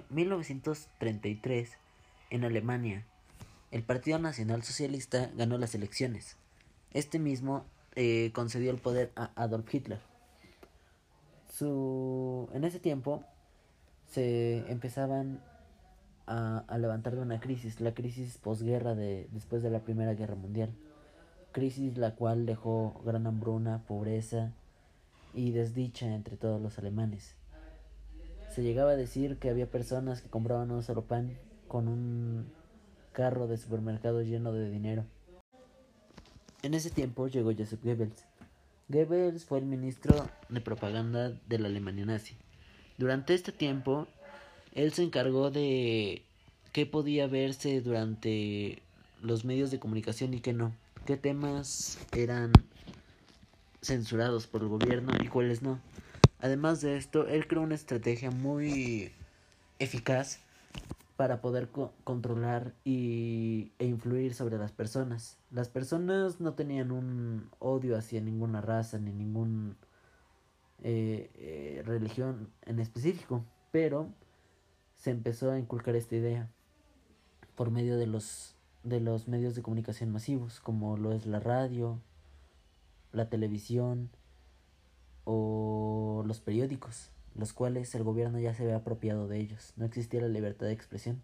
año 1933, en Alemania, el Partido Nacional Socialista ganó las elecciones. Este mismo eh, concedió el poder a Adolf Hitler. Su, en ese tiempo se empezaban a, a levantar de una crisis, la crisis posguerra de, después de la Primera Guerra Mundial. Crisis la cual dejó gran hambruna, pobreza y desdicha entre todos los alemanes. Se llegaba a decir que había personas que compraban un solo pan con un carro de supermercado lleno de dinero. En ese tiempo llegó Joseph Goebbels. Goebbels fue el ministro de propaganda de la Alemania nazi. Durante este tiempo, él se encargó de qué podía verse durante los medios de comunicación y qué no, qué temas eran censurados por el gobierno y cuáles no. Además de esto, él creó una estrategia muy eficaz para poder co controlar y, e influir sobre las personas. Las personas no tenían un odio hacia ninguna raza ni ninguna eh, eh, religión en específico, pero se empezó a inculcar esta idea por medio de los de los medios de comunicación masivos, como lo es la radio, la televisión o los periódicos los cuales el gobierno ya se había apropiado de ellos. No existía la libertad de expresión.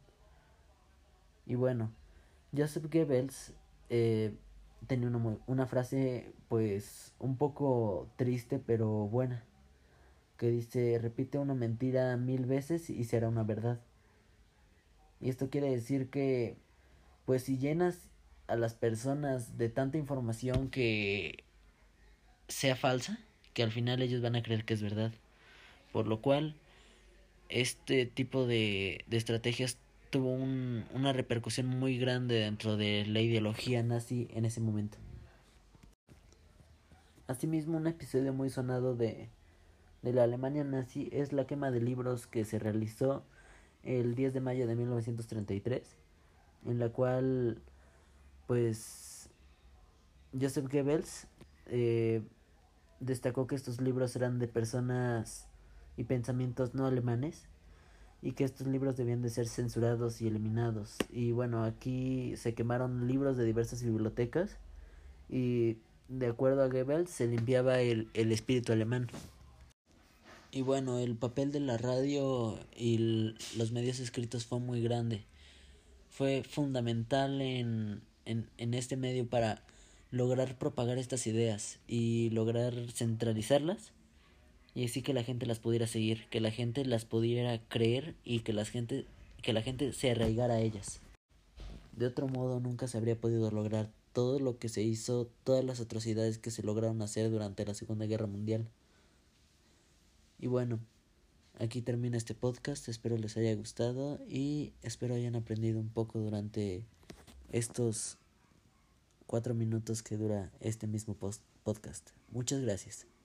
Y bueno, Joseph Goebbels eh, tenía una, una frase pues un poco triste pero buena, que dice, repite una mentira mil veces y será una verdad. Y esto quiere decir que pues si llenas a las personas de tanta información que sea falsa, que al final ellos van a creer que es verdad. Por lo cual, este tipo de, de estrategias tuvo un, una repercusión muy grande dentro de la ideología nazi en ese momento. Asimismo, un episodio muy sonado de, de la Alemania nazi es la quema de libros que se realizó el 10 de mayo de 1933, en la cual, pues, Joseph Goebbels eh, destacó que estos libros eran de personas y pensamientos no alemanes y que estos libros debían de ser censurados y eliminados. Y bueno, aquí se quemaron libros de diversas bibliotecas y de acuerdo a Goebbels se limpiaba el, el espíritu alemán. Y bueno, el papel de la radio y los medios escritos fue muy grande. Fue fundamental en, en, en este medio para lograr propagar estas ideas y lograr centralizarlas y así que la gente las pudiera seguir, que la gente las pudiera creer y que la gente, que la gente se arraigara a ellas. De otro modo nunca se habría podido lograr todo lo que se hizo, todas las atrocidades que se lograron hacer durante la Segunda Guerra Mundial. Y bueno, aquí termina este podcast, espero les haya gustado y espero hayan aprendido un poco durante estos cuatro minutos que dura este mismo podcast. Muchas gracias.